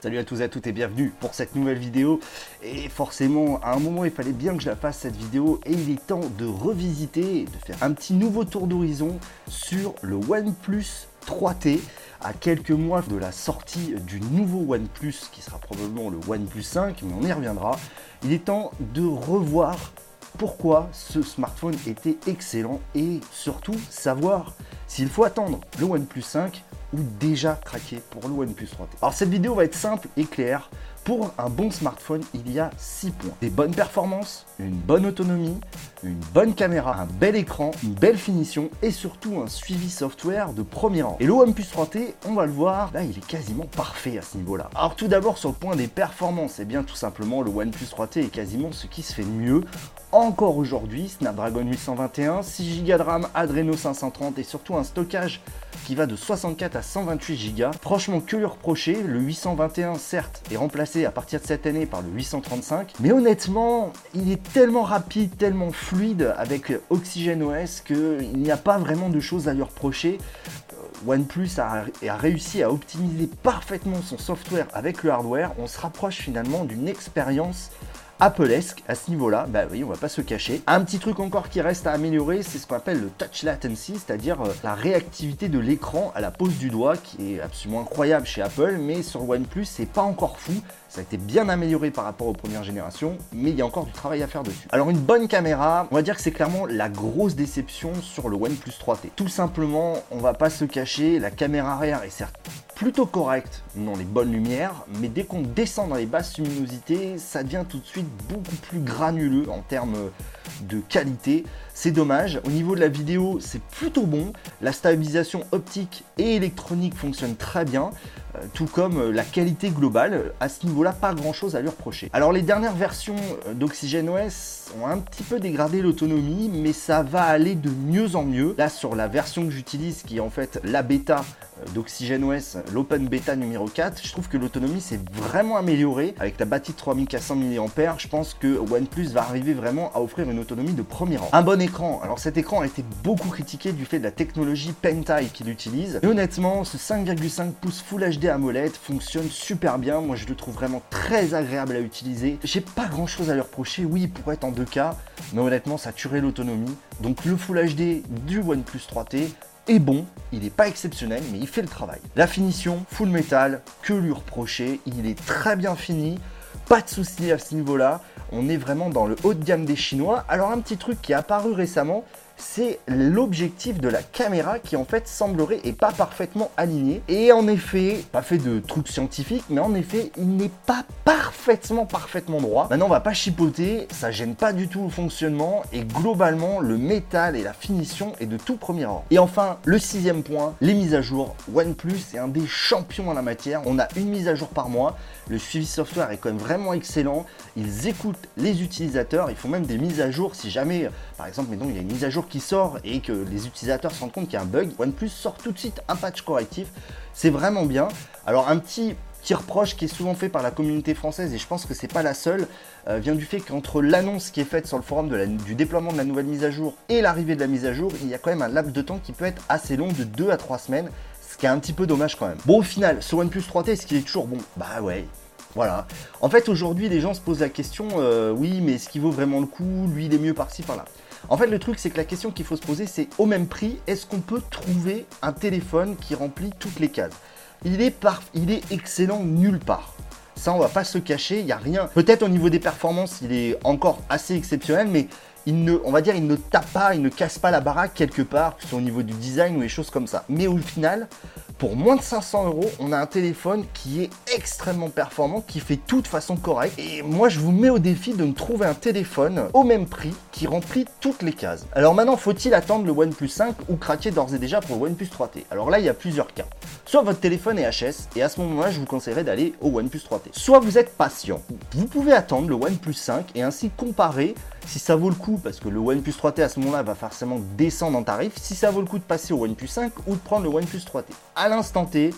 Salut à tous et à toutes et bienvenue pour cette nouvelle vidéo. Et forcément, à un moment, il fallait bien que je la fasse cette vidéo et il est temps de revisiter, de faire un petit nouveau tour d'horizon sur le OnePlus 3T à quelques mois de la sortie du nouveau OnePlus qui sera probablement le OnePlus 5, mais on y reviendra. Il est temps de revoir pourquoi ce smartphone était excellent et surtout savoir s'il faut attendre le OnePlus 5 ou déjà craquer pour le OnePlus 3T. Alors cette vidéo va être simple et claire. Pour un bon smartphone, il y a 6 points. Des bonnes performances, une bonne autonomie, une bonne caméra, un bel écran, une belle finition et surtout un suivi software de premier rang. Et le OnePlus 3T, on va le voir, là il est quasiment parfait à ce niveau-là. Alors tout d'abord sur le point des performances, et eh bien tout simplement le OnePlus 3T est quasiment ce qui se fait de mieux encore aujourd'hui, Snapdragon 821, 6 Go de RAM, Adreno 530 et surtout un stockage qui va de 64 à 128 Go. Franchement, que lui reprocher Le 821, certes, est remplacé à partir de cette année par le 835, mais honnêtement, il est tellement rapide, tellement fluide avec Oxygen OS qu'il n'y a pas vraiment de choses à lui reprocher. Euh, OnePlus a, réussi à optimiser parfaitement son software avec le hardware. On se rapproche finalement d'une expérience Apple-esque à ce niveau-là, bah oui, on va pas se cacher. Un petit truc encore qui reste à améliorer, c'est ce qu'on appelle le touch latency, c'est-à-dire euh, la réactivité de l'écran à la pose du doigt, qui est absolument incroyable chez Apple, mais sur OnePlus, c'est pas encore fou. Ça a été bien amélioré par rapport aux premières générations, mais il y a encore du travail à faire dessus. Alors une bonne caméra, on va dire que c'est clairement la grosse déception sur le OnePlus 3T. Tout simplement, on va pas se cacher, la caméra arrière est certes plutôt correct dans les bonnes lumières, mais dès qu'on descend dans les basses luminosités, ça devient tout de suite beaucoup plus granuleux en termes de qualité. C'est dommage. Au niveau de la vidéo, c'est plutôt bon. La stabilisation optique et électronique fonctionne très bien, euh, tout comme euh, la qualité globale. À ce niveau-là, pas grand-chose à lui reprocher. Alors les dernières versions euh, d'Oxygen OS ont un petit peu dégradé l'autonomie, mais ça va aller de mieux en mieux. Là, sur la version que j'utilise, qui est en fait la bêta d'Oxygen OS, l'Open Beta numéro 4, je trouve que l'autonomie s'est vraiment améliorée. Avec la batterie de 3400 mAh, je pense que OnePlus va arriver vraiment à offrir une autonomie de premier rang. Un bon écran, alors cet écran a été beaucoup critiqué du fait de la technologie Pentai qu'il utilise. Et honnêtement, ce 5,5 pouces Full HD AMOLED fonctionne super bien. Moi, je le trouve vraiment très agréable à utiliser. J'ai pas grand chose à lui reprocher. Oui, il pourrait être en 2K, mais honnêtement, ça tuerait l'autonomie. Donc le Full HD du OnePlus 3T, est bon, il n'est pas exceptionnel, mais il fait le travail. La finition, full metal, que lui reprocher, il est très bien fini, pas de soucis à ce niveau-là, on est vraiment dans le haut de gamme des Chinois. Alors un petit truc qui est apparu récemment, c'est l'objectif de la caméra qui en fait semblerait et pas parfaitement aligné. Et en effet, pas fait de trucs scientifiques, mais en effet, il n'est pas parfaitement, parfaitement droit. Maintenant, on va pas chipoter, ça gêne pas du tout le fonctionnement et globalement, le métal et la finition est de tout premier ordre. Et enfin, le sixième point, les mises à jour. OnePlus est un des champions en la matière. On a une mise à jour par mois. Le suivi software est quand même vraiment excellent. Ils écoutent les utilisateurs. Ils font même des mises à jour si jamais, par exemple, il y a une mise à jour qui sort et que les utilisateurs se rendent compte qu'il y a un bug. OnePlus sort tout de suite un patch correctif. C'est vraiment bien. Alors, un petit petit reproche qui est souvent fait par la communauté française, et je pense que c'est pas la seule, euh, vient du fait qu'entre l'annonce qui est faite sur le forum du déploiement de la nouvelle mise à jour et l'arrivée de la mise à jour, il y a quand même un laps de temps qui peut être assez long, de 2 à 3 semaines, ce qui est un petit peu dommage quand même. Bon, au final, ce OnePlus 3T, est-ce qu'il est toujours bon? Bah ouais, voilà. En fait, aujourd'hui, les gens se posent la question, euh, oui, mais est-ce qu'il vaut vraiment le coup? Lui, il est mieux par-ci, par-là. En fait, le truc, c'est que la question qu'il faut se poser, c'est au même prix, est-ce qu'on peut trouver un téléphone qui remplit toutes les cases? Il est, il excellent nulle part. Ça, on va pas se cacher, il n'y a rien. Peut-être au niveau des performances, il est encore assez exceptionnel, mais il ne, on va dire, il ne tape pas, il ne casse pas la baraque quelque part, que ce soit au niveau du design ou des choses comme ça. Mais au final, pour moins de 500 euros, on a un téléphone qui est extrêmement performant, qui fait tout de façon correcte. Et moi, je vous mets au défi de me trouver un téléphone au même prix qui remplit toutes les cases. Alors maintenant, faut-il attendre le OnePlus 5 ou craquer d'ores et déjà pour le OnePlus 3T Alors là, il y a plusieurs cas. Soit votre téléphone est HS, et à ce moment-là, je vous conseillerais d'aller au OnePlus 3T. Soit vous êtes patient, vous pouvez attendre le OnePlus 5 et ainsi comparer si ça vaut le coup, parce que le OnePlus 3T à ce moment-là va forcément descendre en tarif, si ça vaut le coup de passer au OnePlus 5 ou de prendre le OnePlus 3T. À l'instant T,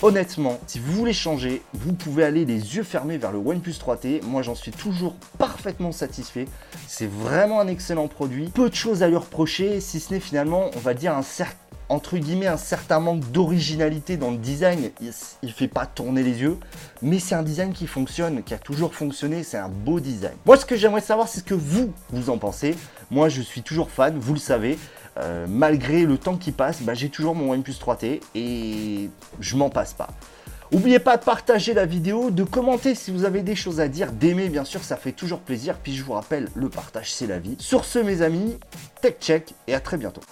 honnêtement, si vous voulez changer, vous pouvez aller les yeux fermés vers le OnePlus 3T. Moi, j'en suis toujours parfaitement satisfait. C'est vraiment un excellent produit. Peu de choses à lui reprocher, si ce n'est finalement, on va dire, un certain entre guillemets un certain manque d'originalité dans le design. Il, il fait pas tourner les yeux, mais c'est un design qui fonctionne, qui a toujours fonctionné. C'est un beau design. Moi, ce que j'aimerais savoir, c'est ce que vous vous en pensez. Moi, je suis toujours fan, vous le savez. Euh, malgré le temps qui passe, bah, j'ai toujours mon OnePlus 3T et je m'en passe pas. N'oubliez pas de partager la vidéo, de commenter si vous avez des choses à dire, d'aimer bien sûr, ça fait toujours plaisir. Puis je vous rappelle, le partage c'est la vie. Sur ce mes amis, tech check et à très bientôt.